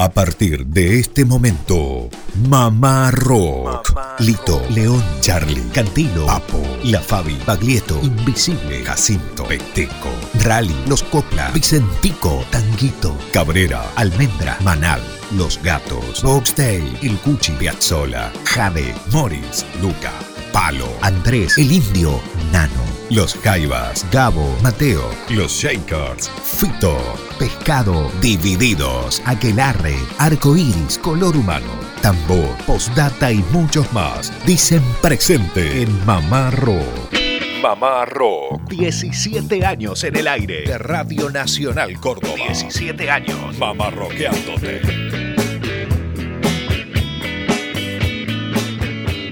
A partir de este momento, Mamá Rock. Lito, León, Charlie, Cantilo, Papo, La Fabi, Baglietto, Invisible, Jacinto, Peteco, Rally, Los Copla, Vicentico, Tanguito, Cabrera, Almendra, Manal, Los Gatos, Boxtail, El Cuchi, Piazzola, Jade, Morris, Luca, Palo, Andrés, El Indio, Nano, Los Jaivas, Gabo, Mateo, Los Shakers, Fito, Pescado, Divididos, Aquelarre, Arcoiris, Color Humano, Tambor, Postdata y muchos más. Dicen presente en Mamá Rock. Mamá Rock. 17 años en el aire de Radio Nacional Córdoba. 17 años. Mamá Rockeándote.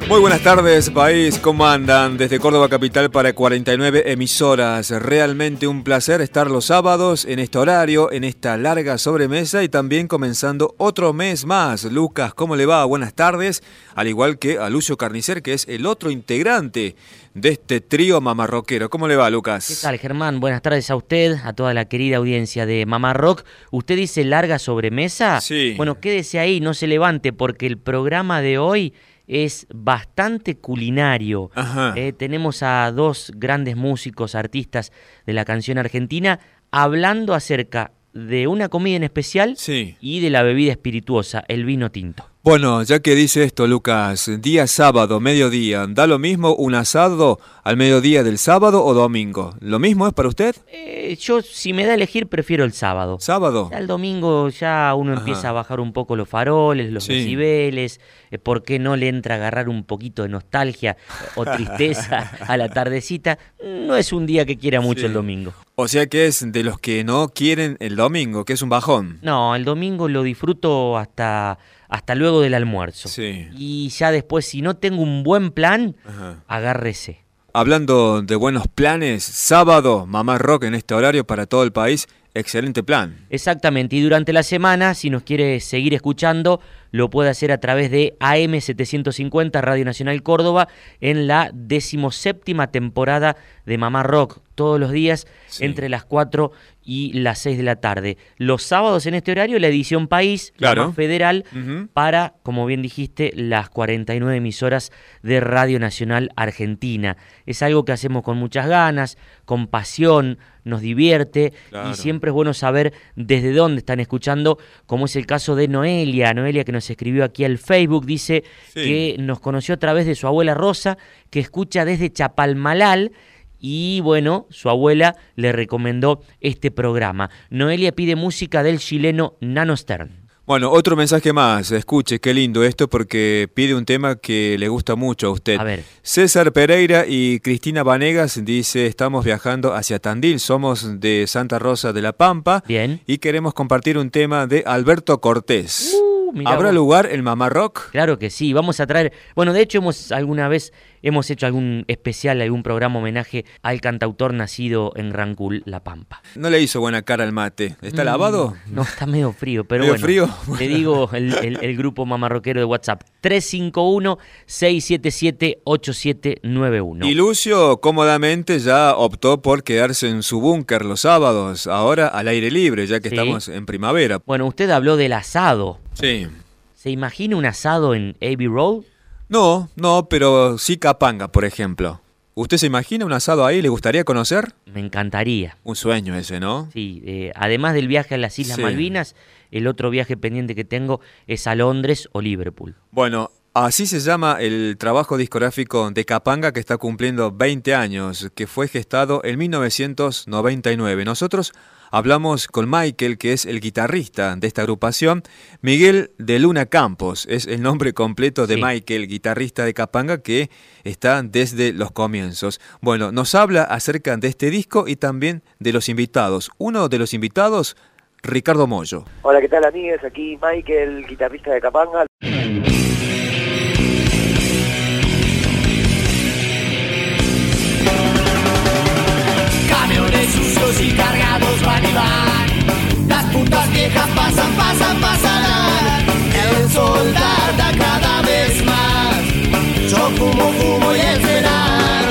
Muy buenas tardes, país. ¿Cómo andan? Desde Córdoba Capital para 49 emisoras. Realmente un placer estar los sábados en este horario, en esta larga sobremesa y también comenzando otro mes más. Lucas, ¿cómo le va? Buenas tardes. Al igual que a Lucio Carnicer, que es el otro integrante de este trío mamarroquero. ¿Cómo le va, Lucas? ¿Qué tal, Germán? Buenas tardes a usted, a toda la querida audiencia de Mamá Rock. ¿Usted dice larga sobremesa? Sí. Bueno, quédese ahí, no se levante, porque el programa de hoy es bastante culinario. Eh, tenemos a dos grandes músicos, artistas de la canción argentina, hablando acerca de una comida en especial y de la bebida espirituosa, el vino tinto. Bueno, ya que dice esto, Lucas, día sábado, mediodía, ¿da lo mismo un asado al mediodía del sábado o domingo? ¿Lo mismo es para usted? Eh, yo, si me da a elegir, prefiero el sábado. ¿Sábado? El domingo ya uno empieza a bajar un poco los faroles, los decibeles. Eh, ¿Por qué no le entra a agarrar un poquito de nostalgia o tristeza a la tardecita? No es un día que quiera mucho el domingo. O sea que es de los que no quieren el domingo, que es un bajón. No, el domingo lo disfruto hasta hasta luego del almuerzo. Y ya después, si no tengo un buen plan, agárrese. Hablando de buenos planes, sábado, Mamá Rock en este horario para todo el país, excelente plan. Exactamente, y durante la semana, si nos quiere seguir escuchando, lo puede hacer a través de AM750 Radio Nacional Córdoba en la decimoséptima temporada de Mamá Rock, todos los días entre las 4 y las 6 de la tarde. Los sábados en este horario la edición País, la federal, para, como bien dijiste, las 49 emisoras de Radio Nacional Argentina. Es algo que hacemos con muchas ganas, con pasión, nos divierte y siempre es bueno saber desde dónde están escuchando, como es el caso de Noelia, Noelia que nos escribió aquí al Facebook, dice que nos conoció a través de su abuela Rosa, que escucha desde Chapalmalal y bueno, su abuela le recomendó este programa. Noelia pide música del chileno Nano Stern. Bueno, otro mensaje más. Escuche, qué lindo esto porque pide un tema que le gusta mucho a usted. A ver. César Pereira y Cristina Vanegas dice, estamos viajando hacia Tandil, somos de Santa Rosa de la Pampa. Bien. Y queremos compartir un tema de Alberto Cortés. Uh, ¿Habrá lugar el Mamá Rock? Claro que sí, vamos a traer... Bueno, de hecho hemos alguna vez hemos hecho algún especial, algún programa homenaje al cantautor nacido en Rancul, La Pampa. No le hizo buena cara al mate. ¿Está mm, lavado? No, está medio frío, pero ¿Medio bueno. frío? Te digo el, el, grupo mamarroquero de WhatsApp. 351-677-8791. Y Lucio cómodamente ya optó por quedarse en su búnker los sábados, ahora al aire libre, ya que estamos en primavera. Bueno, usted habló del asado. Sí. ¿Se imagina un asado en Abbey Road? No, no, pero sí Capanga, por ejemplo. ¿Usted se imagina un asado ahí? ¿Le gustaría conocer? Me encantaría. Un sueño ese, ¿no? Sí, eh, además del viaje a las Islas Malvinas, el otro viaje pendiente que tengo es a Londres o Liverpool. Bueno, así se llama el trabajo discográfico de Capanga que está cumpliendo 20 años, que fue gestado en 1999. Nosotros Hablamos con Michael, que es el guitarrista de esta agrupación. Miguel de Luna Campos es el nombre completo de Michael, guitarrista de Capanga, que está desde los comienzos. Bueno, nos habla acerca de este disco y también de los invitados. Uno de los invitados, Ricardo Mollo. Hola, ¿qué tal amigos? Aquí Michael, guitarrista de Capanga. Y cargados van y van. Las putas viejas pasan, pasan, pasarán. El sol tarda cada vez más. Yo fumo, fumo y esperar.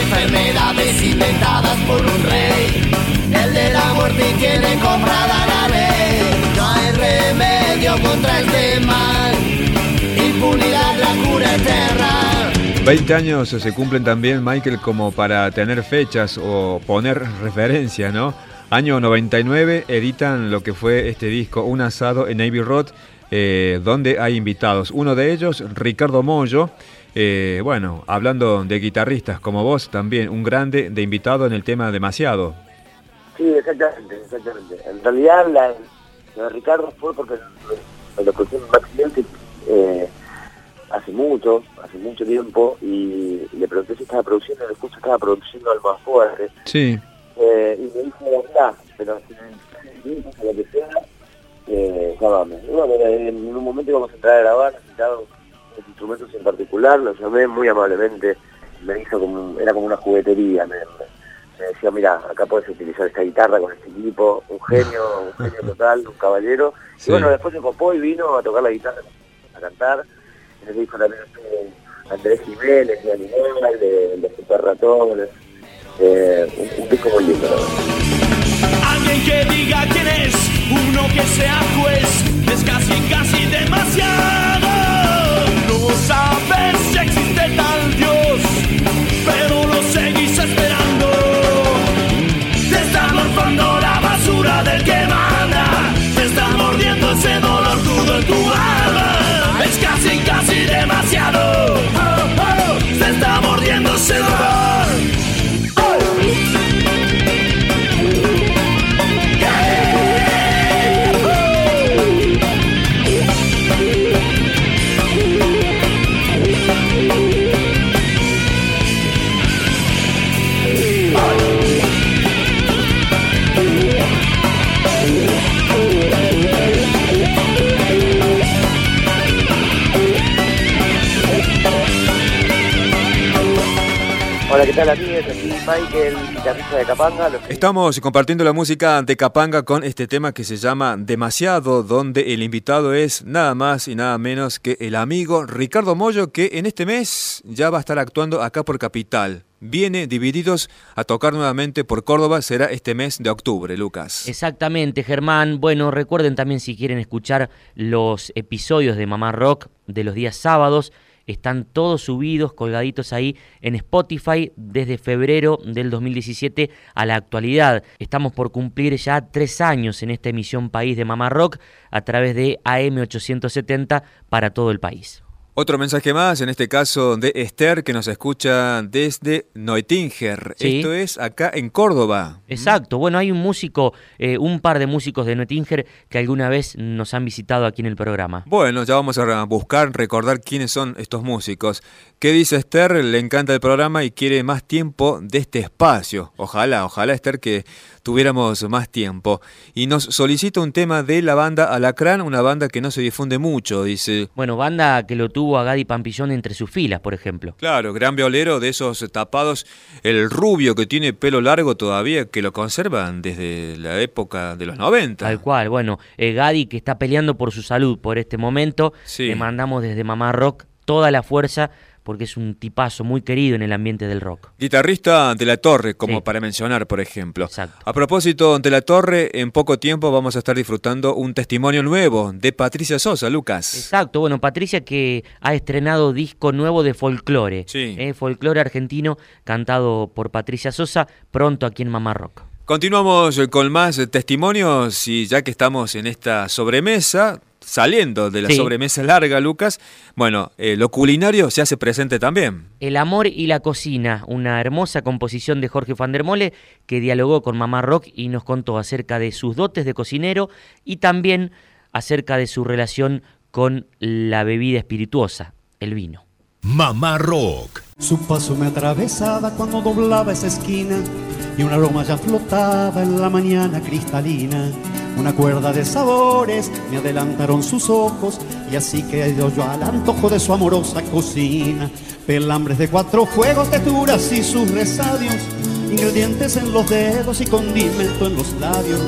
Enfermedades inventadas por un rey. El de la muerte tiene comprada la ley. No hay rey contra este mal. 20 años se cumplen también, Michael, como para tener fechas o poner referencia, ¿no? Año 99 editan lo que fue este disco, Un asado en Navy Road, eh, donde hay invitados. Uno de ellos, Ricardo Mollo, eh, bueno, hablando de guitarristas como vos también, un grande de invitado en el tema Demasiado. Sí, exactamente, exactamente. En realidad, la, de Ricardo fue porque lo un accidente eh, hace mucho, hace mucho tiempo, y le pregunté si estaba produciendo, y justo estaba produciendo algo más fuerte. Sí. Eh, y me dijo, ya, pero si lo que sea, eh, llámame. Y bueno, en un momento íbamos a entrar a grabar, necesitaba instrumentos en particular, lo llamé muy amablemente, me hizo como, era como una juguetería, me, me decía, mira, acá puedes utilizar esta guitarra con este equipo, un genio, un genio total, un caballero. Sí. Y bueno, después se copó y vino a tocar la guitarra, a cantar. En el disco también estuvo Andrés Jiménez, de Animal, de, de Super Ratones. Eh, un, un disco muy lindo. Alguien que diga quién es, uno que sea juez, es casi, casi demasiado. No sabes si existe tal Dios, pero lo seguís tal amigos? Aquí Michael, guitarrista de Capanga. Los que- Estamos compartiendo la música de Capanga con este tema que se llama Demasiado, donde el invitado es nada más y nada menos que el amigo Ricardo Mollo, que en este mes ya va a estar actuando acá por Capital. Viene divididos a tocar nuevamente por Córdoba, será este mes de octubre, Lucas. Exactamente, Germán. Bueno, recuerden también si quieren escuchar los episodios de Mamá Rock de los días sábados. Están todos subidos, colgaditos ahí en Spotify desde febrero del 2017 a la actualidad. Estamos por cumplir ya tres años en esta emisión país de Mamá Rock a través de AM870 para todo el país. Otro mensaje más, en este caso de Esther, que nos escucha desde Neutinger. Sí. Esto es acá en Córdoba. Exacto, bueno, hay un músico, eh, un par de músicos de Neutinger que alguna vez nos han visitado aquí en el programa. Bueno, ya vamos a buscar, recordar quiénes son estos músicos. ¿Qué dice Esther? Le encanta el programa y quiere más tiempo de este espacio. Ojalá, ojalá Esther que tuviéramos más tiempo. Y nos solicita un tema de la banda Alacrán, una banda que no se difunde mucho, dice. Bueno, banda que lo tuvo a Gadi Pampillón entre sus filas, por ejemplo. Claro, gran violero de esos tapados, el rubio que tiene pelo largo todavía, que lo conservan desde la época de los 90. Tal cual, bueno, eh, Gadi que está peleando por su salud por este momento, Sí. le mandamos desde Mamá Rock toda la fuerza porque es un tipazo muy querido en el ambiente del rock. Guitarrista de la Torre, como Sí. para mencionar, por ejemplo. Exacto. A propósito de la Torre, en poco tiempo vamos a estar disfrutando un testimonio nuevo de Patricia Sosa, Lucas. Exacto, bueno, Patricia que ha estrenado disco nuevo de folclore, Sí. eh, folclore argentino cantado por Patricia Sosa, pronto aquí en Mamá Rock. Continuamos con más testimonios y ya que estamos en esta sobremesa, saliendo de la Sí. sobremesa larga, Lucas, bueno, eh, lo culinario se hace presente también. El amor y la cocina, una hermosa composición de Jorge van der Mole que dialogó con Mamá Rock y nos contó acerca de sus dotes de cocinero y también acerca de su relación con la bebida espirituosa, el vino. Mamá Rock. Su paso me atravesaba cuando doblaba esa esquina y un aroma ya flotaba en la mañana cristalina. Una cuerda de sabores me adelantaron sus ojos y así quedé yo al antojo de su amorosa cocina. Pelambres de cuatro fuegos, texturas y sus resadios, ingredientes en los dedos y condimento en los labios.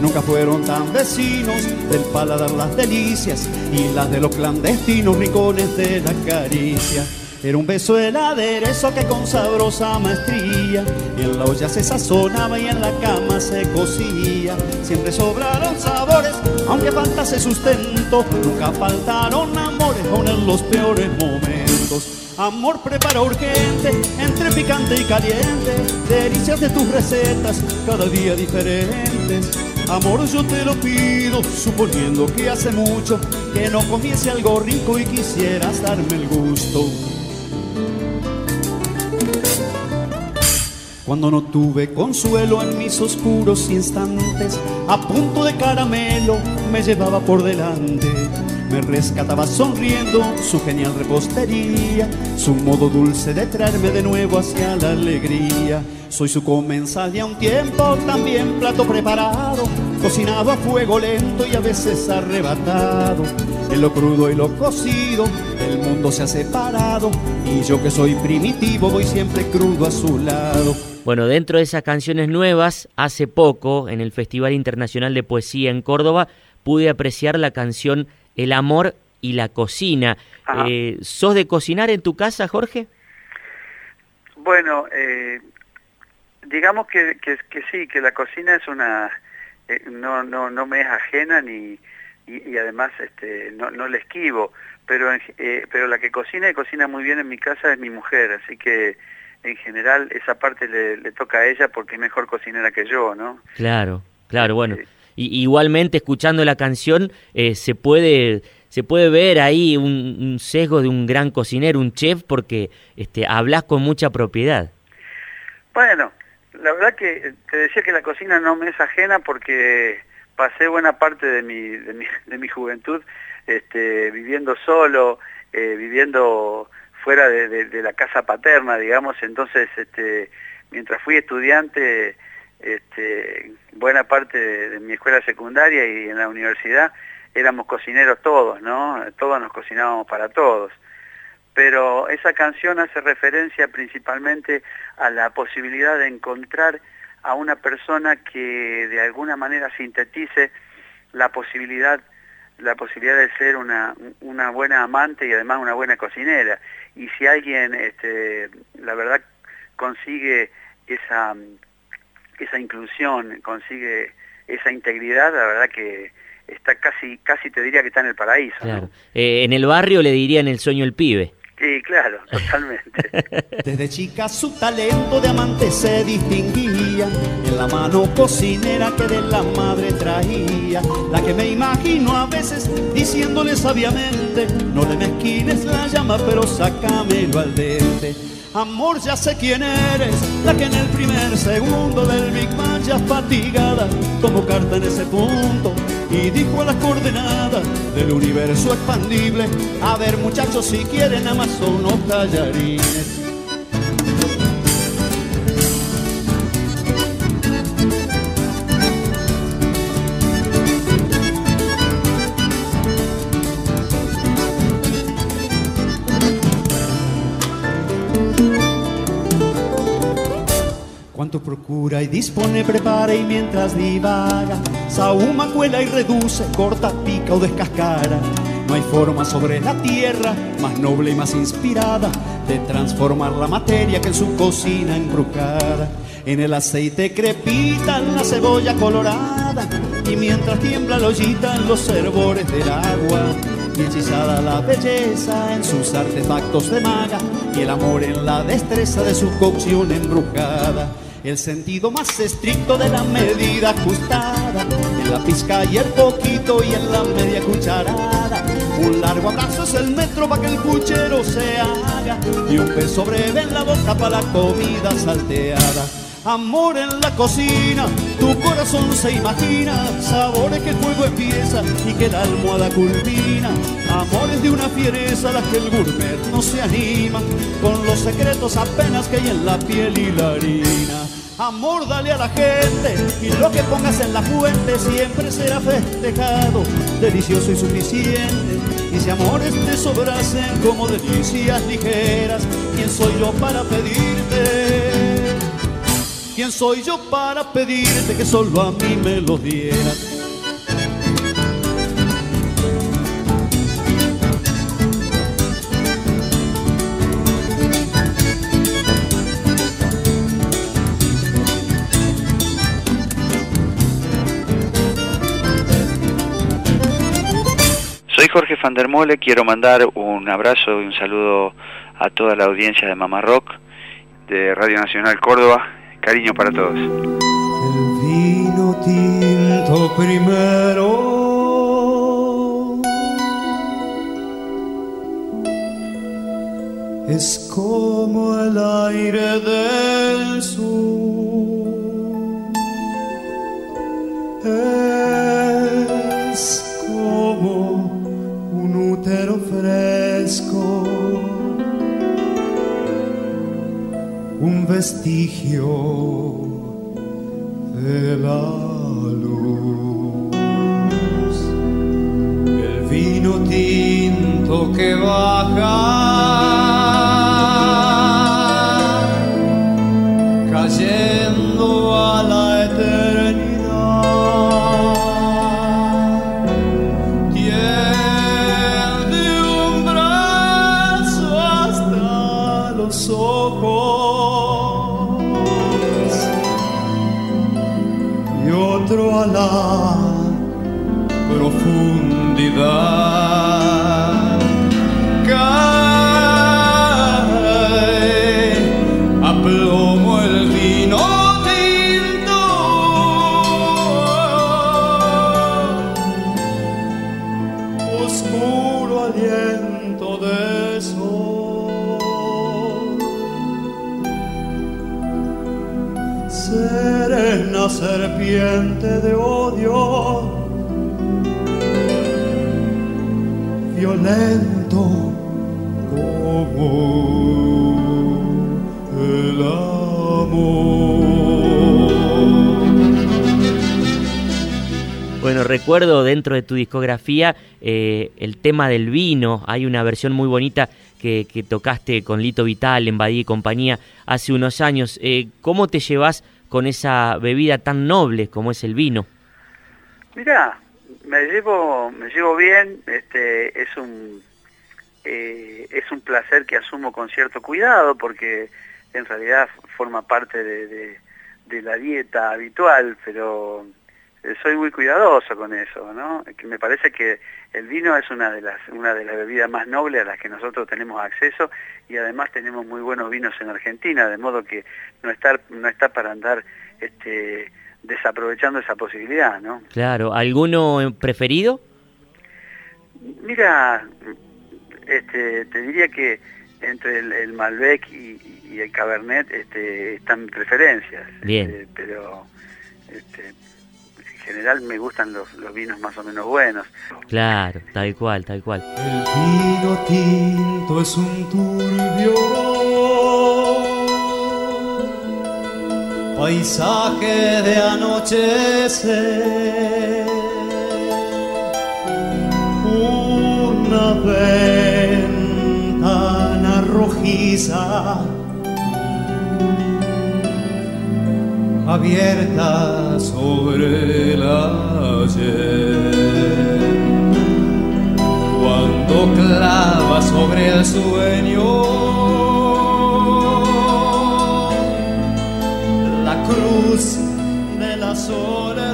Nunca fueron tan vecinos del paladar las delicias y las de los clandestinos rincones de la caricia. Era un beso el aderezo que con sabrosa maestría en la olla se sazonaba y en la cama se cocía. Siempre sobraron sabores, aunque faltase sustento. Nunca faltaron amores, aun en los peores momentos. Amor prepara urgente, entre picante y caliente, delicias de tus recetas, cada día diferentes. Amor, yo te lo pido, suponiendo que hace mucho que no comiese algo rico y quisieras darme el gusto. Cuando no tuve consuelo en mis oscuros instantes, a punto de caramelo me llevaba por delante. Me rescataba sonriendo su genial repostería, su modo dulce de traerme de nuevo hacia la alegría. Soy su comensal y a un tiempo también plato preparado, cocinado a fuego lento y a veces arrebatado. En lo crudo y lo cocido, el mundo se ha separado y yo que soy primitivo voy siempre crudo a su lado. Bueno, dentro de esas canciones nuevas, hace poco, en el Festival Internacional de Poesía en Córdoba, pude apreciar la canción El amor y la cocina. Eh, ¿Sos de cocinar en tu casa, Jorge? Bueno, eh, digamos que, que, sí, que la cocina es una... Eh, no, no, no me es ajena ni... Y, además este, no, no le esquivo, pero, pero la que cocina y cocina muy bien en mi casa es mi mujer, así que en general esa parte le, toca a ella porque es mejor cocinera que yo, ¿no? Claro, claro, bueno. Y, igualmente escuchando la canción eh, se puede se puede ver ahí un, sesgo de un gran cocinero, un chef, porque este, hablas con mucha propiedad. Bueno, la verdad que te decía que la cocina no me es ajena porque pasé buena parte de mi, de mi, de mi juventud este, viviendo solo, eh, viviendo fuera de, la casa paterna, digamos, entonces este, mientras fui estudiante, este, buena parte de, mi escuela secundaria y en la universidad éramos cocineros todos, ¿no? Todos nos cocinábamos para todos. Pero esa canción hace referencia principalmente a la posibilidad de encontrar a una persona que de alguna manera sintetice la posibilidad la posibilidad de ser una, una buena amante y además una buena cocinera. Y si alguien, este, la verdad, consigue esa, esa inclusión, consigue esa integridad, la verdad que está casi, casi te diría que está en el paraíso. Eh, en el barrio le dirían el sueño el pibe. Sí, claro, totalmente. Desde chica su talento de amante se distinguía en la mano cocinera que de la madre traía, la que me imagino a veces diciéndole sabiamente, no le mezquines la llama, pero sácamelo al dente. Amor, ya sé quién eres, la que en el primer segundo del Big Bang ya fatigada, tomó carta en ese punto y dijo las coordenadas del universo expandible, a ver muchachos si quieren Amazon o tallarines. Dispone, prepara y mientras divaga, sahuma, cuela y reduce, corta, pica o descascara. No hay forma sobre la tierra más noble y más inspirada de transformar la materia que en su cocina embrujada. En el aceite crepita la cebolla colorada y mientras tiembla la ollita en los hervores del agua. Y hechizada la belleza en sus artefactos de maga y el amor en la destreza de su cocción embrujada el sentido más estricto de la medida ajustada, en la pizca y el poquito y en la media cucharada. Un largo abrazo es el metro para que el puchero se haga y un beso breve en la boca para la comida salteada. Amor en la cocina, tu corazón se imagina sabores que el fuego empieza y que la almohada culmina. Amores de una fiereza a la que el gourmet no se anima, con los secretos apenas que hay en la piel y la harina. Amor, dale a la gente y lo que pongas en la fuente siempre será festejado, delicioso y suficiente. Y si amores te sobrasen como delicias ligeras, ¿quién soy yo para pedirte? ¿Quién soy yo para pedirte que solo a mí me los dieras? Soy Jorge van der quiero mandar un abrazo y un saludo a toda la audiencia de Mamá Rock, de Radio Nacional Córdoba Cariño para todos. El vino tinto primero. Es como el aire del sur. Es como un útero fresco. Un vestigio de la luz. El vino tinto que baja. Cayendo a la dentro de tu discografía eh, el tema del vino. Hay una versión muy bonita que, que tocaste con Lito Vital, en Badía y compañía, hace unos años. Eh, ¿Cómo te llevas con esa bebida tan noble como es el vino? Mira, me llevo, me llevo bien, este, es un eh, es un placer que asumo con cierto cuidado porque en realidad forma parte de, de, la dieta habitual, pero soy muy cuidadoso con eso, ¿no? Que me parece que el vino es una de las una de las bebidas más nobles a las que nosotros tenemos acceso y además tenemos muy buenos vinos en Argentina, de modo que no está no está para andar este desaprovechando esa posibilidad, ¿no? Claro, ¿alguno preferido? Mira, este, te diría que entre el, el Malbec y, y, el Cabernet este, están preferencias. Bien. Este, pero este, general me gustan los, los, vinos más o menos buenos. Claro, tal cual, tal cual. El vino tinto es un turbio paisaje de anochecer. Una ventana rojiza abierta sobre el ayer. Cuando clava sobre el sueño la cruz de la soledad.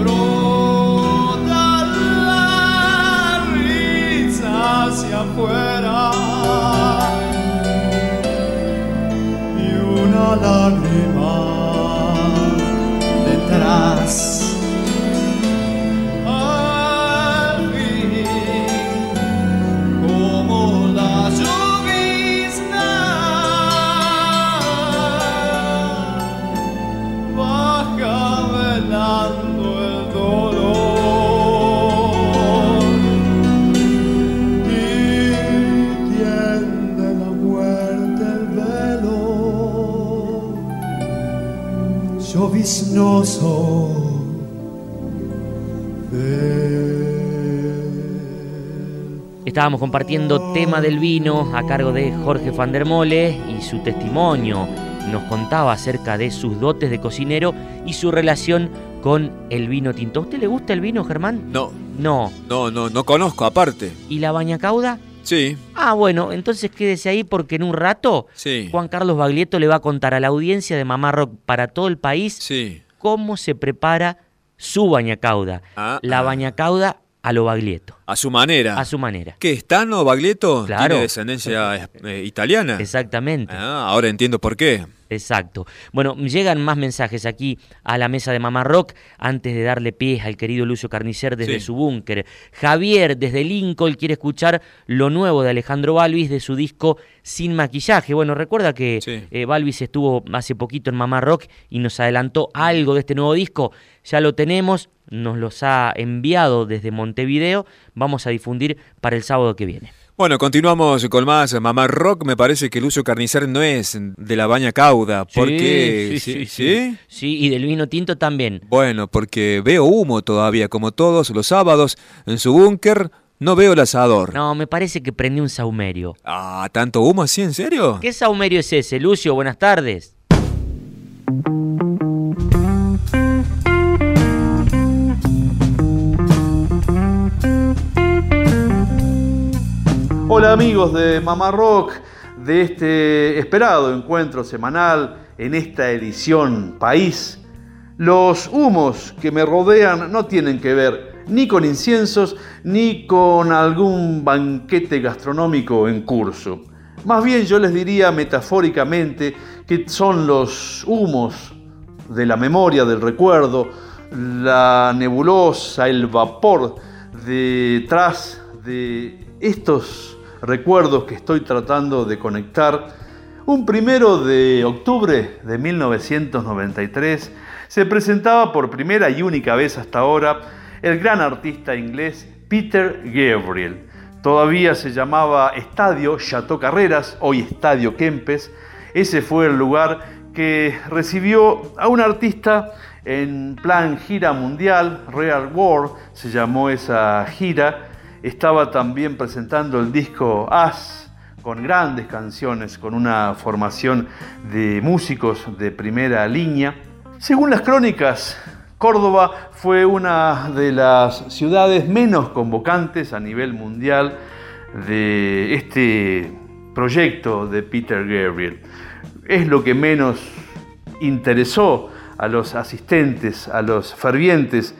Brota la risa hacia afuera. Lágrima detrás. Estábamos compartiendo tema del vino a cargo de Jorge Van der Mole y su testimonio nos contaba acerca de sus dotes de cocinero y su relación con el vino tinto. ¿A usted le gusta el vino, Germán? No. No. No, no, no conozco aparte. ¿Y la bañacauda? Sí. Ah, bueno, entonces quédese ahí porque en un rato sí. Juan Carlos Baglietto le va a contar a la audiencia de Mamá Rock para todo el país sí. cómo se prepara su bañacauda. Ah, la ah. bañacauda a lo Baglietto, A su manera. a su manera. ¿Qué es Tano Baglietto? Claro. ¿Tiene descendencia eh, italiana? Exactamente. Ah, ahora entiendo por qué. Exacto. Bueno, llegan más mensajes aquí a la mesa de Mamá Rock antes de darle pie al querido Lucio Carnicer desde Sí. su búnker. Javier desde Lincoln quiere escuchar lo nuevo de Alejandro Balvis de su disco Sin Maquillaje. Bueno, recuerda que Sí. eh, Balvis estuvo hace poquito en Mamá Rock y nos adelantó algo de este nuevo disco. Ya lo tenemos, nos los ha enviado desde Montevideo. Vamos a difundir para el sábado que viene. Bueno, continuamos con más Mamá Rock. Me parece que Lucio Carnicer no es de la baña cauda. Porque, sí, sí, sí. Sí, y del vino tinto también. Bueno, porque veo humo todavía, como todos los sábados. En su búnker no veo el asador. No, me parece que prendí un saumerio. Ah, ¿tanto humo así? ¿En serio? ¿Qué saumerio es ese, Lucio? Buenas tardes. Hola amigos de Mamá Rock, de este esperado encuentro semanal en esta edición País. Los humos que me rodean no tienen que ver ni con inciensos ni con algún banquete gastronómico en curso. Más bien yo les diría metafóricamente que son los humos de la memoria, del recuerdo, la nebulosa, el vapor detrás de estos recuerdos que estoy tratando de conectar. Un primero de octubre de 1993 se presentaba por primera y única vez hasta ahora el gran artista inglés Peter Gabriel. Todavía se llamaba Estadio Chateau Carreras, hoy Estadio Kempes. Ese fue el lugar que recibió a un artista en plan gira mundial, Real World se llamó esa gira. Estaba también presentando el disco As, con grandes canciones, con una formación de músicos de primera línea. Según las crónicas, Córdoba fue una de las ciudades menos convocantes a nivel mundial de este proyecto de Peter Gabriel. Es lo que menos interesó a los asistentes, a los fervientes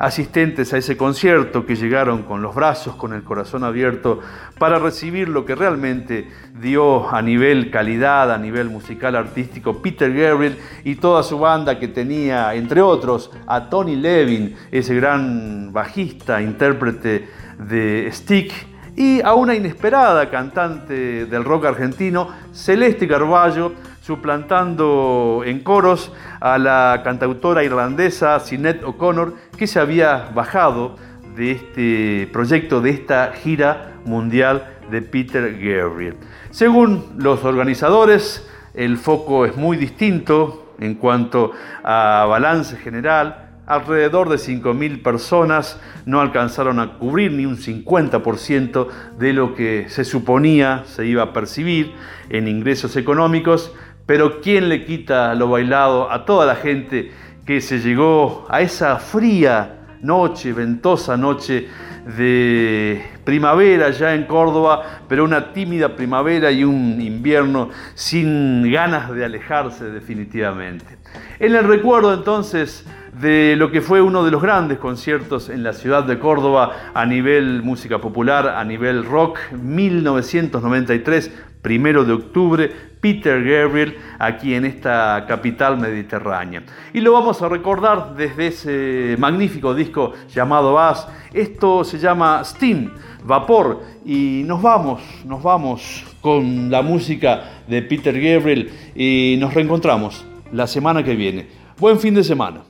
asistentes a ese concierto que llegaron con los brazos, con el corazón abierto, para recibir lo que realmente dio a nivel calidad, a nivel musical artístico, Peter Gabriel y toda su banda que tenía, entre otros, a Tony Levin, ese gran bajista, intérprete de Stick, y a una inesperada cantante del rock argentino, Celeste Carballo, suplantando en coros a la cantautora irlandesa Sinead O'Connor, que se había bajado de este proyecto, de esta gira mundial de Peter Gabriel. Según los organizadores, el foco es muy distinto en cuanto a balance general. Alrededor de 5.000 personas no alcanzaron a cubrir ni un 50% de lo que se suponía se iba a percibir en ingresos económicos, pero ¿quién le quita lo bailado a toda la gente que se llegó a esa fría noche, ventosa noche de primavera ya en Córdoba, pero una tímida primavera y un invierno sin ganas de alejarse definitivamente. En el recuerdo entonces de lo que fue uno de los grandes conciertos en la ciudad de Córdoba a nivel música popular, a nivel rock, 1993, primero de octubre, Peter Gabriel, aquí en esta capital mediterránea. Y lo vamos a recordar desde ese magnífico disco llamado As. Esto se llama Steam, Vapor, y nos vamos, nos vamos con la música de Peter Gabriel y nos reencontramos la semana que viene. Buen fin de semana.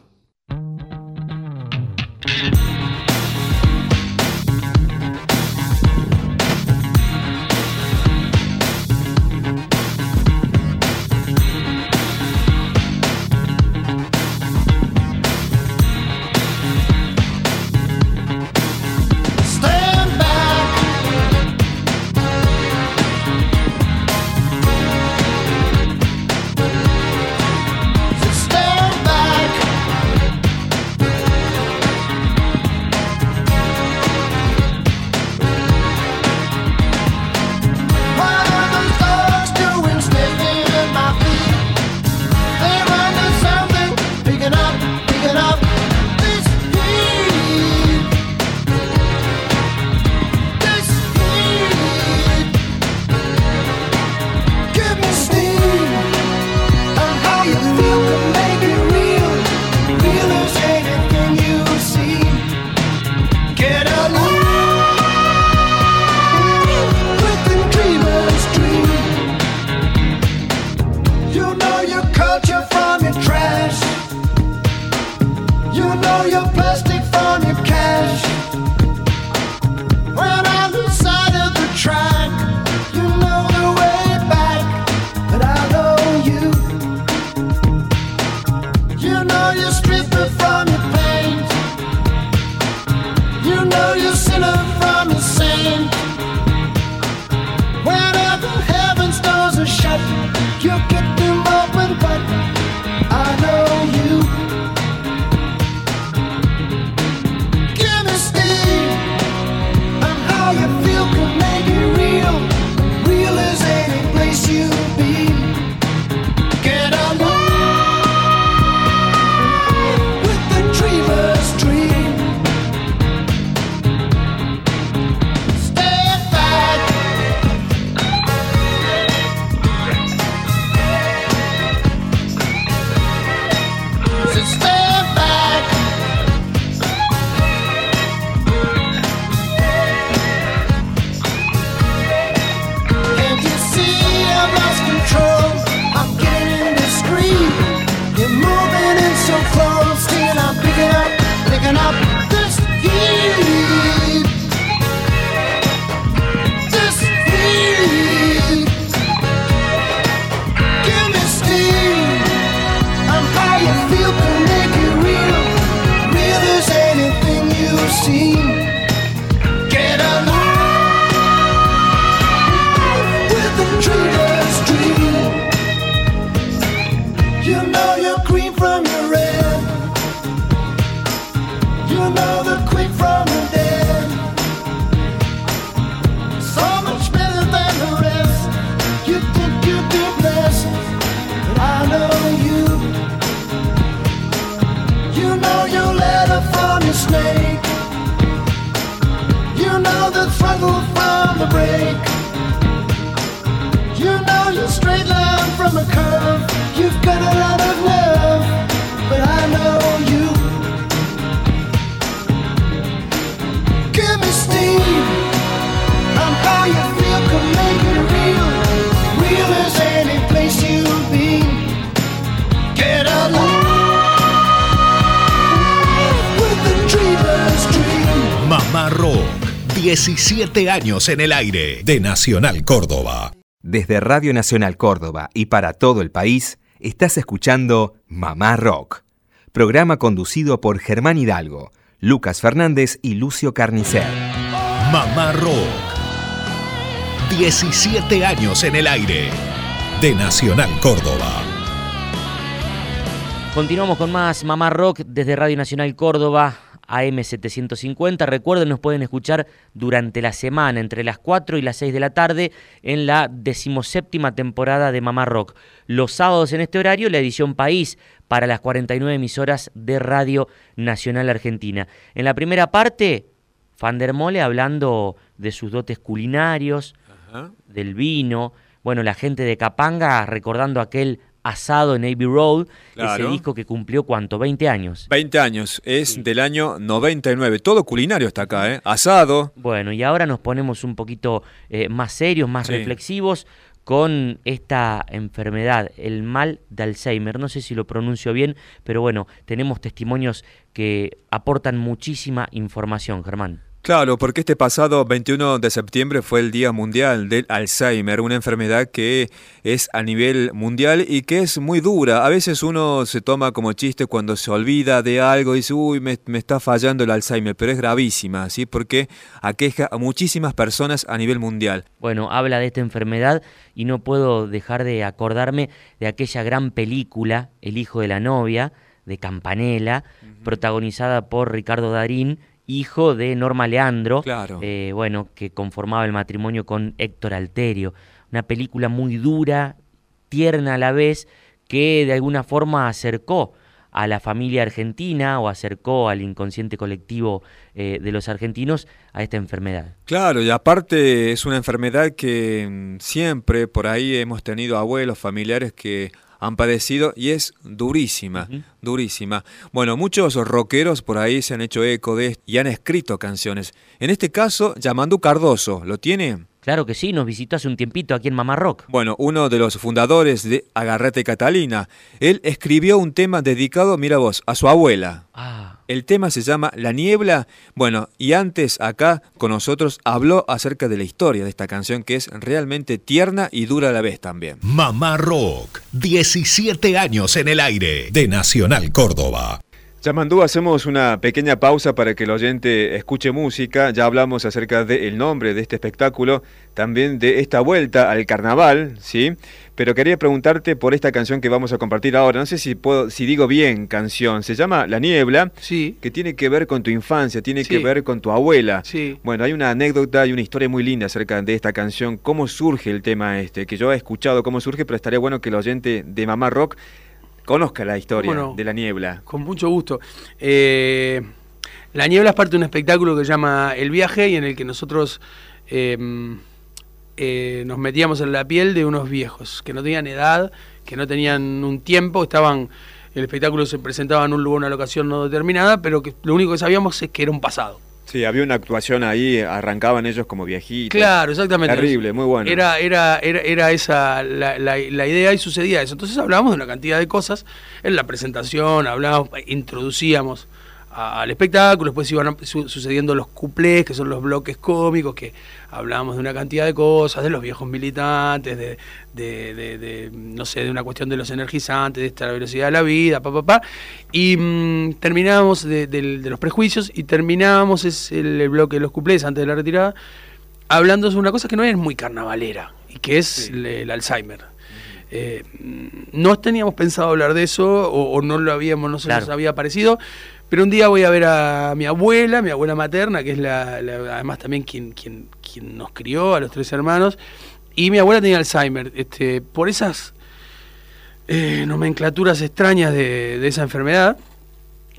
17 años en el aire de Nacional Córdoba. Desde Radio Nacional Córdoba y para todo el país, estás escuchando Mamá Rock, programa conducido por Germán Hidalgo, Lucas Fernández y Lucio Carnicer. Mamá Rock, 17 años en el aire de Nacional Córdoba. Continuamos con más Mamá Rock desde Radio Nacional Córdoba, AM750. Recuerden, nos pueden escuchar durante la semana, entre las 4 y las 6 de la tarde, en la decimoséptima temporada de Mamá Rock. Los sábados en este horario, la edición País para las 49 emisoras de Radio Nacional Argentina. En la primera parte, Fandermole hablando de sus dotes culinarios, del vino. Bueno, la gente de Capanga recordando aquel asado en Abbey Road, ese Claro. disco que cumplió cuánto, 20 años. 20 años, es del año 99. Todo culinario está acá, ¿eh? Asado. Bueno, y ahora nos ponemos un poquito eh, más serios, más Sí. reflexivos con esta enfermedad, el mal de Alzheimer. No sé si lo pronuncio bien, pero bueno, tenemos testimonios que aportan muchísima información, Germán. Claro, porque este pasado 21 de septiembre fue el Día Mundial del Alzheimer, una enfermedad que es a nivel mundial y que es muy dura. A veces uno se toma como chiste cuando se olvida de algo y dice, uy, me, me está fallando el Alzheimer, pero es gravísima, ¿sí? Porque aqueja a muchísimas personas a nivel mundial. Bueno, habla de esta enfermedad y no puedo dejar de acordarme de aquella gran película, El hijo de la novia, de Campanella, protagonizada por Ricardo Darín, hijo de Norma Leandro, Claro. eh, bueno, que conformaba el matrimonio con Héctor Alterio. Una película muy dura, tierna a la vez, que de alguna forma acercó a la familia argentina o acercó al inconsciente colectivo eh, de los argentinos a esta enfermedad. Claro, y aparte es una enfermedad que mm, siempre por ahí hemos tenido abuelos, familiares que han padecido y es durísima, durísima. Bueno, muchos rockeros por ahí se han hecho eco de esto y han escrito canciones. En este caso, Yamandu Cardoso, ¿lo tiene? Claro que sí, nos visitó hace un tiempito aquí en Mamá Rock. Bueno, uno de los fundadores de Agarrate Catalina. Él escribió un tema dedicado, mira vos, a su abuela. Ah. El tema se llama La Niebla. Bueno, y antes acá con nosotros habló acerca de la historia de esta canción que es realmente tierna y dura a la vez también. Mamá Rock, 17 años en el aire de Nacional Córdoba. Yamandú, hacemos una pequeña pausa para que el oyente escuche música. Ya hablamos acerca del nombre de este espectáculo, también de esta vuelta al carnaval, ¿sí? Pero quería preguntarte por esta canción que vamos a compartir ahora. No sé si puedo, si digo bien canción. Se llama La Niebla, sí. que tiene que ver con tu infancia, tiene que ver con tu abuela. Sí. Bueno, hay una anécdota y una historia muy linda acerca de esta canción. ¿Cómo surge el tema este? Que yo he escuchado cómo surge, pero estaría bueno que el oyente de Mamá Rock conozca la historia de la niebla. Con mucho gusto. Eh, la niebla es parte de un espectáculo que se llama El viaje y en el que nosotros em, eh, nos metíamos en la piel de unos viejos que no tenían edad, que no tenían un tiempo, estaban el espectáculo se presentaba en un lugar, una locación no determinada, pero que lo único que sabíamos es que era un pasado. Sí, había una actuación ahí, arrancaban ellos como viejitos. Claro, exactamente. Terrible, muy bueno. Era, era, era, era esa la, la, idea y sucedía eso. Entonces hablábamos de una cantidad de cosas. En la presentación hablábamos, introducíamos al espectáculo, después iban sucediendo los cuplés, que son los bloques cómicos, que hablábamos de una cantidad de cosas, de los viejos militantes, de, de, no sé, de una cuestión de los energizantes, de esta velocidad de la vida, pa, pa, pa. Y mm, terminábamos de, los prejuicios y terminábamos es el, bloque de los cuplés antes de la retirada, hablando de una cosa que no es muy carnavalera, y que es el, Alzheimer. Eh, no teníamos pensado hablar de eso o, no lo habíamos, no se nos había parecido, pero un día voy a ver a mi abuela, mi abuela materna, que es la, además también quien, quien, quien nos crió, a los tres hermanos, y mi abuela tenía Alzheimer. Este, por esas eh, nomenclaturas extrañas de, esa enfermedad,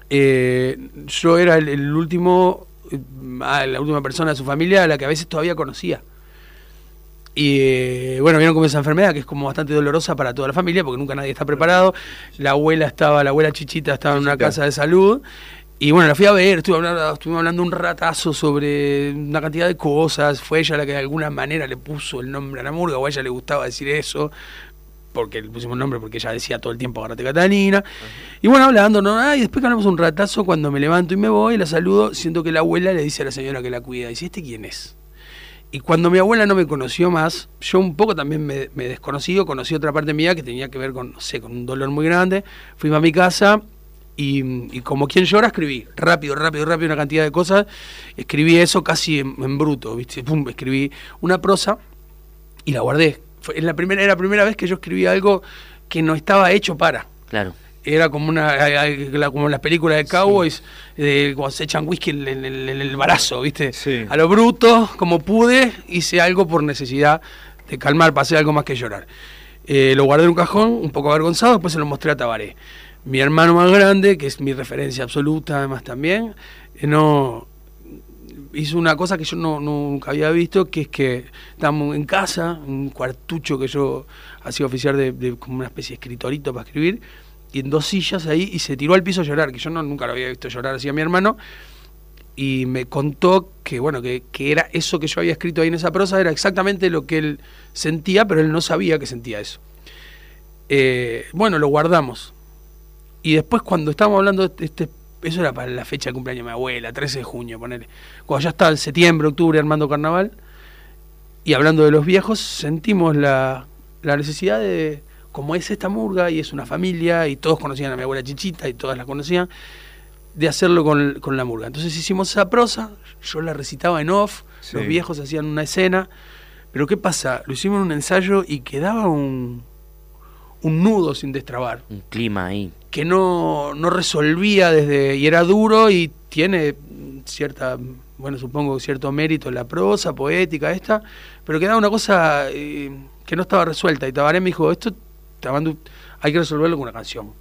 eh, yo era el, último, eh, la última persona de su familia a la que a veces todavía conocía. Y bueno, vieron como esa enfermedad que es como bastante dolorosa para toda la familia porque nunca nadie está preparado. La abuela estaba, la abuela Chichita estaba en una casa de salud. Y bueno, la fui a ver, estuve hablando, estuvimos hablando un ratazo sobre una cantidad de cosas. Fue ella la que de alguna manera le puso el nombre a la murga, o a ella le gustaba decir eso, porque le pusimos el nombre porque ella decía todo el tiempo agarrate Catalina. Y bueno, hablando, ¿no? y después hablamos un ratazo cuando me levanto y me voy, la saludo, siento que la abuela le dice a la señora que la cuida, dice, ¿este quién es? Y cuando mi abuela no me conoció más, yo un poco también me, desconocí, conocí otra parte mía que tenía que ver con, no sé, con un dolor muy grande. Fui a mi casa y, como quien llora escribí, rápido, rápido, rápido, una cantidad de cosas. Escribí eso casi en, bruto, ¿viste? Pum, escribí una prosa y la guardé. Fue, la primera, era la primera vez que yo escribí algo que no estaba hecho para. Claro era como una como las películas de cowboys cuando se echan whisky en, el barazo viste a lo bruto como pude hice algo por necesidad de calmar pasé algo más que llorar. Eh, lo guardé en un cajón un poco avergonzado después se lo mostré a Tabaré. Mi hermano más grande que es mi referencia absoluta además también eh, no hizo una cosa que yo no, nunca había visto que es que estábamos en casa un cuartucho que yo hacía oficiar de, de como una especie de escritorito para escribir en dos sillas ahí y se tiró al piso a llorar, que yo no, nunca lo había visto llorar así a mi hermano, y me contó que bueno, que, era eso que yo había escrito ahí en esa prosa, era exactamente lo que él sentía, pero él no sabía que sentía eso. Eh, bueno, lo guardamos. Y después cuando estábamos hablando de este, eso era para la fecha de cumpleaños de mi abuela, 13 de junio, ponerle. Cuando ya estaba en septiembre, octubre armando carnaval, y hablando de los viejos, sentimos la necesidad de, como es esta murga y es una familia y todos conocían a mi abuela Chichita y todas la conocían, de hacerlo con, la murga. Entonces hicimos esa prosa, yo la recitaba en off, los viejos hacían una escena, pero ¿qué pasa? Lo hicimos en un ensayo y quedaba un, un nudo sin destrabar. Un clima ahí. Que no, no resolvía desde... y era duro y tiene cierta, bueno, supongo cierto mérito la prosa, poética, esta, pero quedaba una cosa eh, que no estaba resuelta. Y Tabaré me dijo, esto hay que resolverlo con una canción.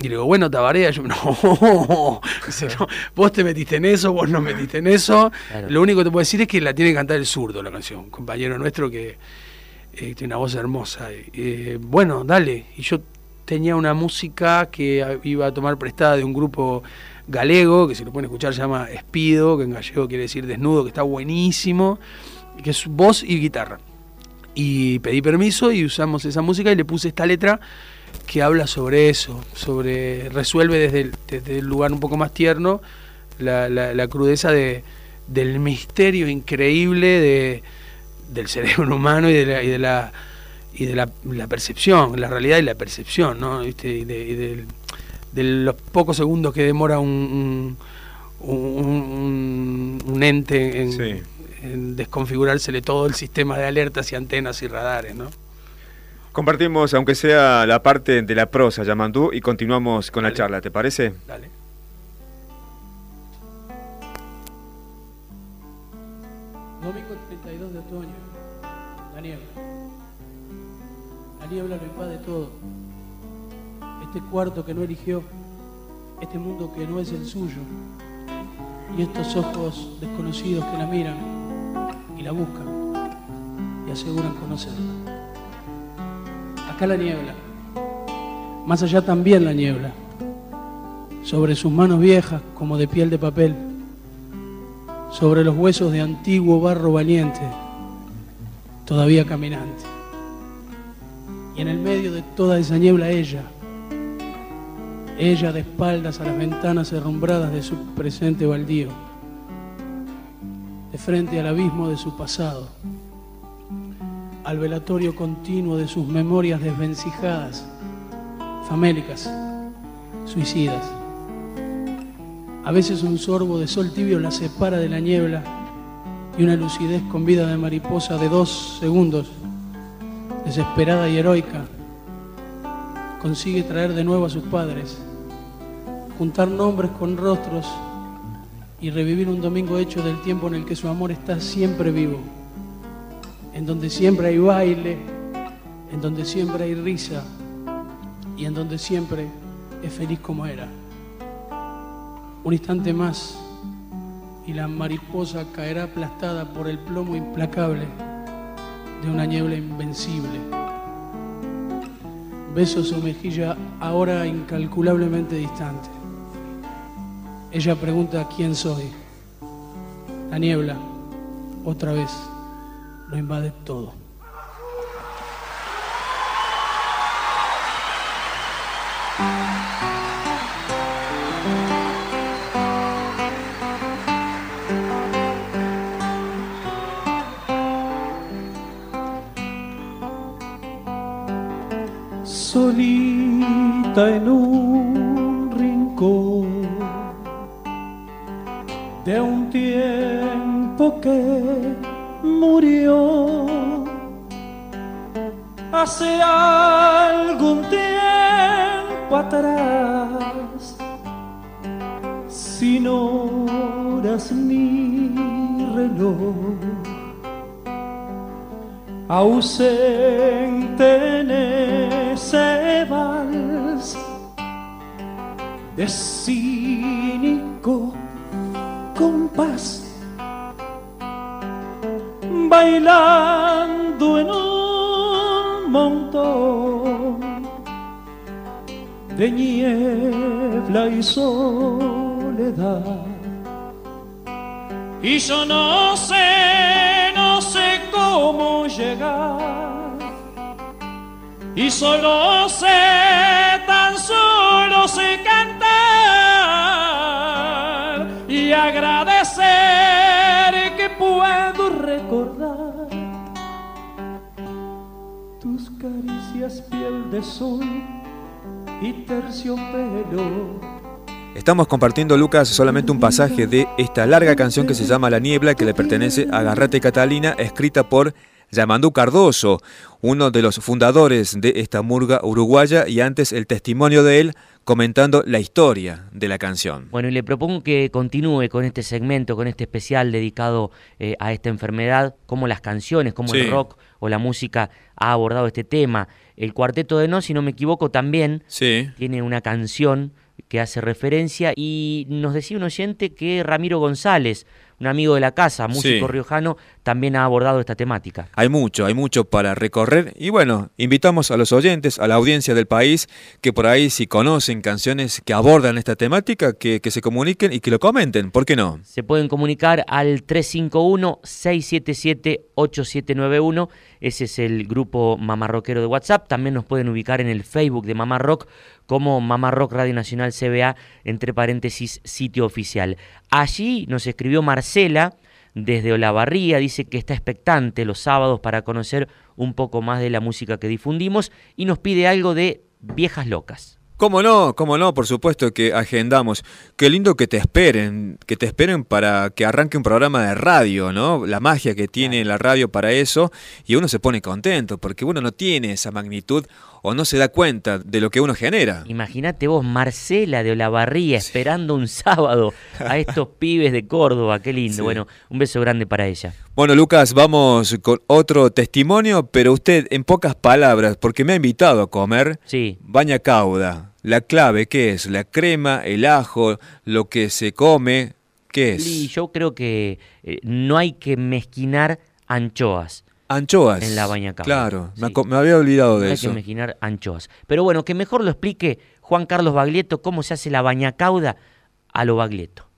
Y le digo, bueno, Tabaré, yo, no, vos te metiste en eso, vos no metiste en eso. Lo único que te puedo decir es que la tiene que cantar el zurdo la canción, compañero nuestro que eh, tiene una voz hermosa. Eh, bueno, dale. Y yo tenía una música que iba a tomar prestada de un grupo galego, que si lo pueden escuchar se llama Espido, que en gallego quiere decir desnudo, que está buenísimo, que es voz y guitarra y pedí permiso y usamos esa música y le puse esta letra que habla sobre eso, sobre resuelve desde el, lugar un poco más tierno la, crudeza de, del misterio increíble de, del cerebro humano y de la, y de la, la, percepción, la realidad y la percepción, ¿no? Y de, los pocos segundos que demora un, un, ente en, en desconfigurársele todo el sistema de alertas y antenas y radares, ¿no? Compartimos, aunque sea la parte de la prosa, Yamandú, y continuamos con la charla, ¿te parece? Dale. Domingo 32 de otoño, la niebla. La niebla lo invade todo. Este cuarto que no eligió, este mundo que no es el suyo, y estos ojos desconocidos que la miran y la buscan y aseguran conocerla. Acá la niebla, más allá también la niebla, sobre sus manos viejas como de piel de papel, sobre los huesos de antiguo barro valiente, todavía caminante. Y en el medio de toda esa niebla ella, ella de espaldas a las ventanas herrumbradas de su presente baldío, frente al abismo de su pasado al velatorio continuo de sus memorias desvencijadas, famélicas, suicidas. A veces un sorbo de sol tibio la separa de la niebla y una lucidez con vida de mariposa de dos segundos, desesperada y heroica, consigue traer de nuevo a sus padres, juntar nombres con rostros y revivir un domingo hecho del tiempo en el que su amor está siempre vivo en donde siempre hay baile, en donde siempre hay risa y en donde siempre es feliz como era. Un instante más y la mariposa caerá aplastada por el plomo implacable de una niebla invencible. Beso su mejilla ahora incalculablemente distante. Ella pregunta quién soy. La niebla, otra vez lo invade todo. Solita en un murió. Hace algún tiempo atrás, sin horas ni reloj, ausente en ese vals de cínico compás montón de niebla y soledad. Y yo no sé, no sé cómo llegar. Y solo sé, tan solo sé cantar y agradecer que puedo recordar caricias piel de sol y terciopelo. Estamos compartiendo, Lucas, solamente un pasaje de esta larga canción que se llama La Niebla, que le pertenece a Garrate Catalina, escrita por Yamandú Cardoso, uno de los fundadores de esta murga uruguaya, y antes el testimonio de él comentando la historia de la canción. Bueno, y le propongo que continúe con este segmento, con este especial dedicado eh, a esta enfermedad, cómo las canciones, cómo el rock o la música ha abordado este tema. El Cuarteto de No, si no me equivoco, también tiene una canción que hace referencia y nos decía un oyente que Ramiro González, un amigo de la casa, músico riojano, también ha abordado esta temática. Hay mucho, hay mucho para recorrer y bueno, invitamos a los oyentes, a la audiencia del país, que por ahí si conocen canciones que abordan esta temática, que, que se comuniquen y que lo comenten, ¿por qué no? Se pueden comunicar al 351-677-8791, ese es el grupo Mamarroquero de WhatsApp, también nos pueden ubicar en el Facebook de Mamá Rock como Mamá Rock Radio Nacional CBA, entre paréntesis, sitio oficial. Allí nos escribió Marcela desde Olavarría, dice que está expectante los sábados para conocer un poco más de la música que difundimos y nos pide algo de Viejas Locas. ¿Cómo no? ¿Cómo no? Por supuesto que agendamos. Qué lindo que te esperen, que te esperen para que arranque un programa de radio, ¿no? La magia que tiene la radio para eso y uno se pone contento porque uno no tiene esa magnitud o no se da cuenta de lo que uno genera. Imagínate vos, Marcela de Olavarría, esperando un sábado a estos pibes de Córdoba, qué lindo. Bueno, un beso grande para ella. Bueno, Lucas, vamos con otro testimonio, pero usted en pocas palabras, porque me ha invitado a comer sí. baña cauda. La clave, ¿qué es? La crema, el ajo, lo que se come, ¿qué es? Sí, yo creo que eh, no hay que mezquinar anchoas. Anchoas. En la baña cauda. Claro, me, había olvidado de no eso. Hay que mezquinar anchoas. Pero bueno, que mejor lo explique Juan Carlos Baglietto cómo se hace la baña cauda a lo Baglietto.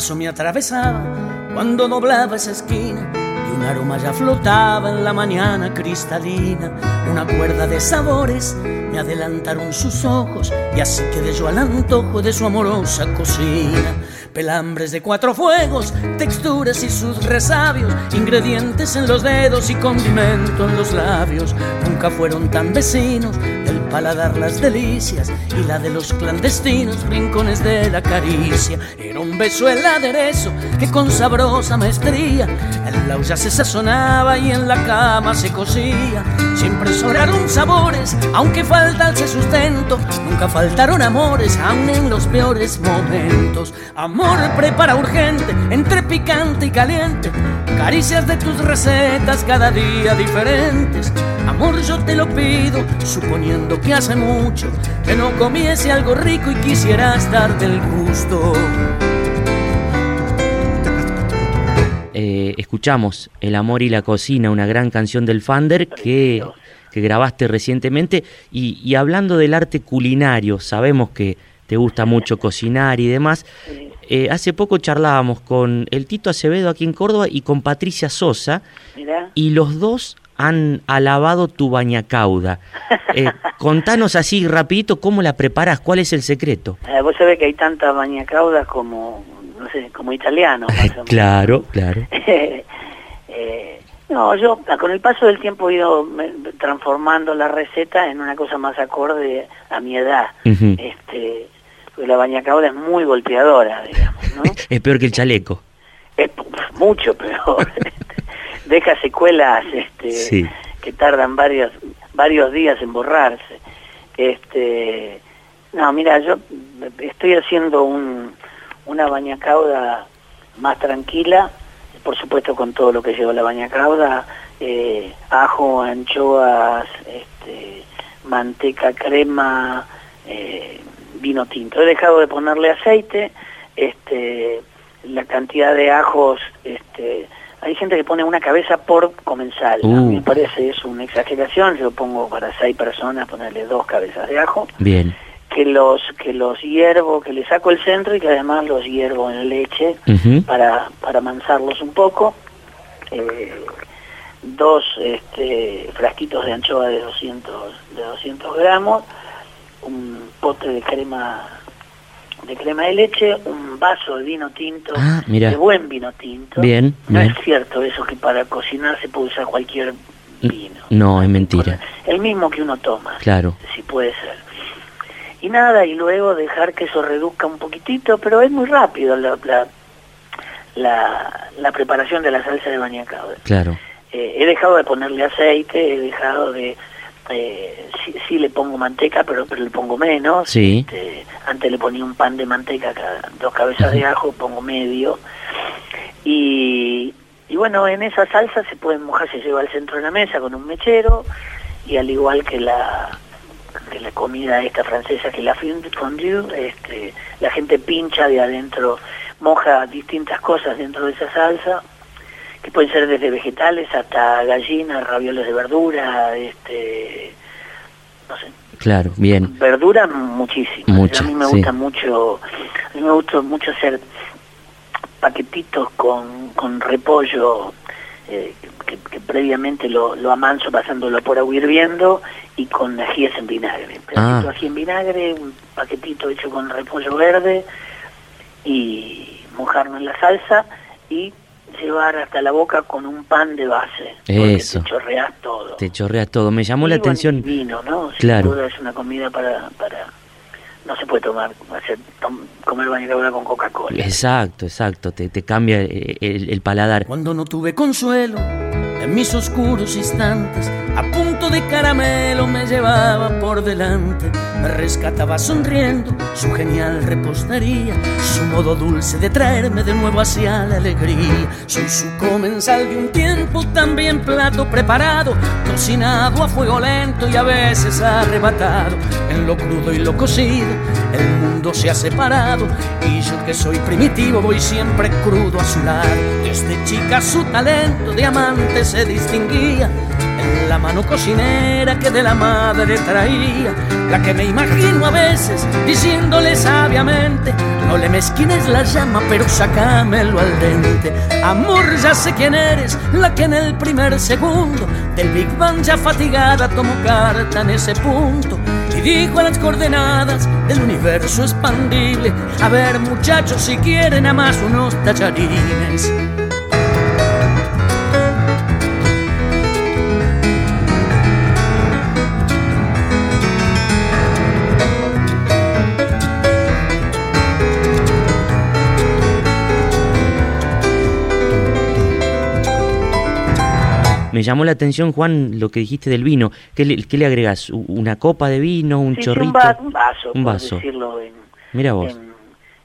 Paso me atravesaba cuando doblaba esa esquina y un aroma ya flotaba en la mañana cristalina. Una cuerda de sabores me adelantaron sus ojos y así quedé yo al antojo de su amorosa cocina pelambres de cuatro fuegos, texturas y sus resabios, ingredientes en los dedos y condimento en los labios. Nunca fueron tan vecinos del paladar las delicias y la de los clandestinos rincones de la caricia. Era un beso el aderezo que con sabrosa maestría en la se sazonaba y en la cama se cocía. Siempre sobraron sabores, aunque faltase sustento, nunca faltaron amores, aun en los peores momentos. Amor prepara urgente, entre picante y caliente, caricias de tus recetas cada día diferentes. Amor, yo te lo pido, suponiendo que hace mucho que no comiese algo rico y quisieras darte el gusto. Eh, escuchamos El amor y la cocina, una gran canción del Fander que, que grabaste recientemente. Y, y hablando del arte culinario, sabemos que te gusta mucho cocinar y demás. Eh, hace poco charlábamos con el Tito Acevedo aquí en Córdoba y con Patricia Sosa y los dos han alabado tu bañacauda. Eh, contanos así rapidito cómo la preparas, cuál es el secreto. Eh, vos sabés que hay tantas bañacaudas como, no sé, como italiano. claro, claro. Eh, no, yo con el paso del tiempo he ido transformando la receta en una cosa más acorde a mi edad. este, la bañacauda es muy golpeadora, digamos, ¿no? es peor que el chaleco. Es mucho peor. Deja secuelas este, que tardan varios, varios días en borrarse. Este, no, mira, yo estoy haciendo un, una bañacauda más tranquila, por supuesto con todo lo que lleva la bañacauda, eh, ajo, anchoas, este, manteca, crema, eh, vino tinto. He dejado de ponerle aceite, este, la cantidad de ajos, este, hay gente que pone una cabeza por comensal. A mí me uh. parece es una exageración, yo pongo para seis personas ponerle dos cabezas de ajo. Bien. Que los, que los hiervo, que le saco el centro y que además los hiervo en leche para, para amansarlos un poco. Eh, dos este, frasquitos de anchoa de 200, de 200 gramos, un pote de crema de crema de leche, un vaso de vino tinto, ah, de buen vino tinto. Bien, no es cierto eso que para cocinar se puede usar cualquier vino. No, es mentira. El mismo que uno toma. Claro. Si puede ser. Y nada, y luego dejar que eso reduzca un poquitito, pero es muy rápido la, la, la, preparación de la salsa de bañacao. Claro. Eh, he dejado de ponerle aceite, he dejado de eh, sí, le pongo manteca, pero, pero le pongo menos. Sí. Este, antes le ponía un pan de manteca, dos cabezas de ajo, pongo medio. Y, bueno, en esa salsa se pueden mojar, se lleva al centro de la mesa con un mechero y al igual que la que la comida esta francesa que la fondue, este, la gente pincha de adentro, moja distintas cosas dentro de esa salsa, que pueden ser desde vegetales hasta gallinas, ravioles de verdura, este, no sé. Claro, bien. Verdura muchísimo. a mí me gusta mucho, a mí me gusta mucho hacer paquetitos con, con repollo eh, que, previamente lo, lo, amanso pasándolo por agua hirviendo y con ajíes en vinagre. Un ah. ají en vinagre, un paquetito hecho con repollo verde y mojarlo en la salsa y llevar hasta la boca con un pan de base. Eso. Te chorreas todo. Te chorreas todo. Me llamó la atención. Vino, ¿no? claro. es una comida para, para no se puede tomar, hacer, comer bañadora con Coca-Cola. Exacto, exacto, te, te cambia el, el, paladar. Cuando no tuve consuelo en mis oscuros instantes, a punto de caramelo me llevaba por delante, me rescataba sonriendo su genial repostería, su modo dulce de traerme de nuevo hacia la alegría. Soy su comensal de un tiempo, también plato preparado, cocinado a fuego lento y a veces arrebatado, en lo crudo y lo cocido, el mundo se ha separado y yo que soy primitivo voy siempre crudo a su lado. Desde chica su talento de se distinguía en la mano cocinera que de la madre traía, la que me imagino a veces diciéndole sabiamente, no le mezquines la llama, pero sacámelo al dente. Amor, ya sé quién eres, la que en el primer segundo del Big Bang ya fatigada tomó carta en ese punto y dijo a las coordenadas del universo expandible, a ver muchachos si quieren a más unos tallarines. Me llamó la atención, Juan, lo que dijiste del vino. ¿Qué le, qué le agregas? ¿Una copa de vino? ¿Un chorrito? un, vaso, un vaso. decirlo en, Mira vos.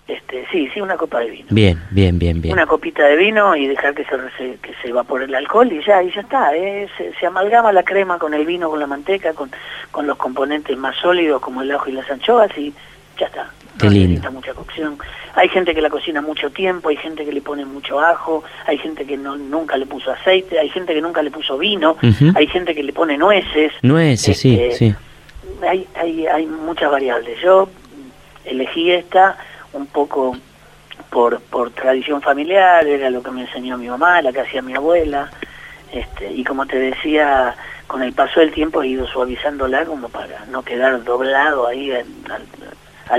este, sí, sí, una copa de vino. Bien, bien, bien, bien. Una copita de vino y dejar que se, que se evapore el alcohol y ya, y ya está. ¿eh? Se, amalgama la crema con el vino, con la manteca, con, con los componentes más sólidos como el ajo y las anchoas y ya está. Qué lindo. mucha cocción. Hay gente que la cocina mucho tiempo, hay gente que le pone mucho ajo, hay gente que no, nunca le puso aceite, hay gente que nunca le puso vino, hay gente que le pone nueces. Nueces, sí, este, sí. Hay, hay, hay muchas variables. Yo elegí esta un poco por, por tradición familiar, era lo que me enseñó mi mamá, la que hacía mi abuela, este, y como te decía, con el paso del tiempo he ido suavizándola como para no quedar doblado ahí al, al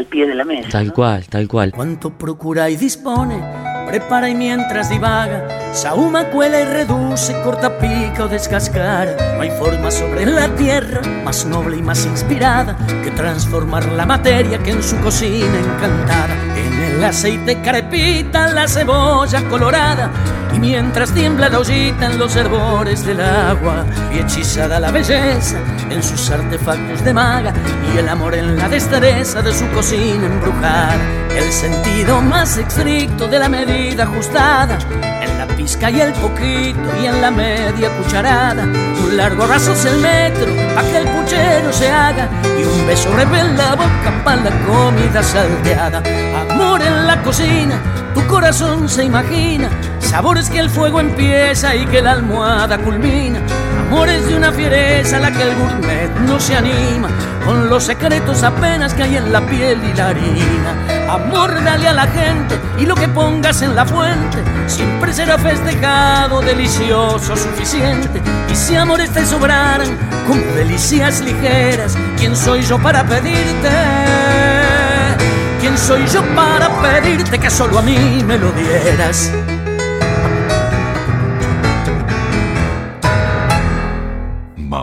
pie de la mesa. Tal cual, tal cual. Cuanto procura y dispone, prepara y mientras divaga, sauma, cuela y reduce, corta, pica o descascara. No hay forma sobre la tierra más noble y más inspirada que transformar la materia que en su cocina encantada. En el aceite crepita la cebolla colorada y mientras tiembla la ollita en los herbores del agua y hechizada la belleza en sus artefactos de maga y el amor en la destreza de su cocina embrujar el sentido más estricto de la medida ajustada en la pizca y el poquito y en la media cucharada. Un largo raso es el metro para que el puchero se haga y un beso revela la boca para la comida salteada. Amor en la cocina tu corazón se imagina sabores que el fuego empieza y que la almohada culmina amores de una fiereza a la que el gourmet no se anima, con los secretos apenas que hay en la piel y la harina. Amor, dale a la gente y lo que pongas en la fuente siempre será festejado, delicioso, suficiente. Y si amores te sobraran como delicias ligeras, ¿quién soy yo para pedirte? ¿Quién soy yo para pedirte que solo a mí me lo dieras?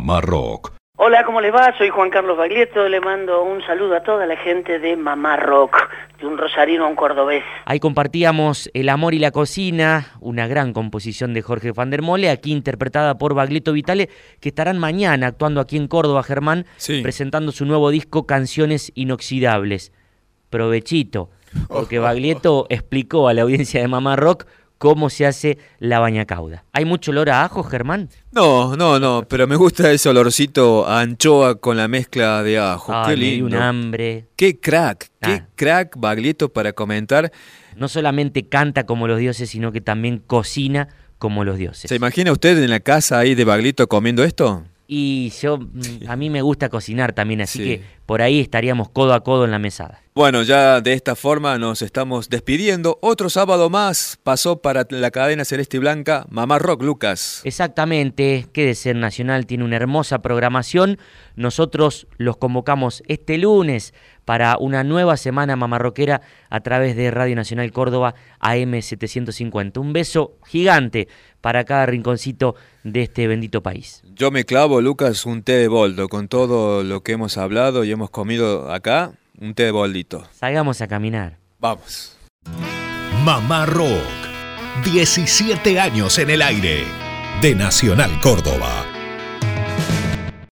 Mamá Rock. Hola, ¿cómo les va? Soy Juan Carlos Baglietto, le mando un saludo a toda la gente de Mamá Rock, de un rosarino a un cordobés. Ahí compartíamos El amor y la cocina, una gran composición de Jorge van der Mole, aquí interpretada por Baglietto Vitale, que estarán mañana actuando aquí en Córdoba, Germán, presentando su nuevo disco Canciones Inoxidables. Provechito, porque Baglietto explicó a la audiencia de Mamá Rock cómo se hace la bañacauda. ¿Hay mucho olor a ajo, Germán? No, no, no, pero me gusta ese olorcito a anchoa con la mezcla de ajo. Qué lindo. un hambre. Qué crack, qué ah. crack Baglietto para comentar. No solamente canta como los dioses, sino que también cocina como los dioses. ¿Se imagina usted en la casa ahí de Baglietto comiendo esto? Y yo, mm, a mí me gusta cocinar también, así que por ahí estaríamos codo a codo en la mesada. Bueno, ya de esta forma nos estamos despidiendo. Otro sábado más pasó para la cadena Celeste y Blanca Mamá Rock, Lucas. Exactamente, que de ser nacional tiene una hermosa programación. Nosotros los convocamos este lunes para una nueva semana mamarroquera a través de Radio Nacional Córdoba AM750. Un beso gigante para cada rinconcito de este bendito país. Yo me clavo, Lucas, un té de boldo con todo lo que hemos hablado y hemos comido acá un té de boldito. Salgamos a caminar. Vamos. Mamá Rock. 17 años en el aire. De Nacional Córdoba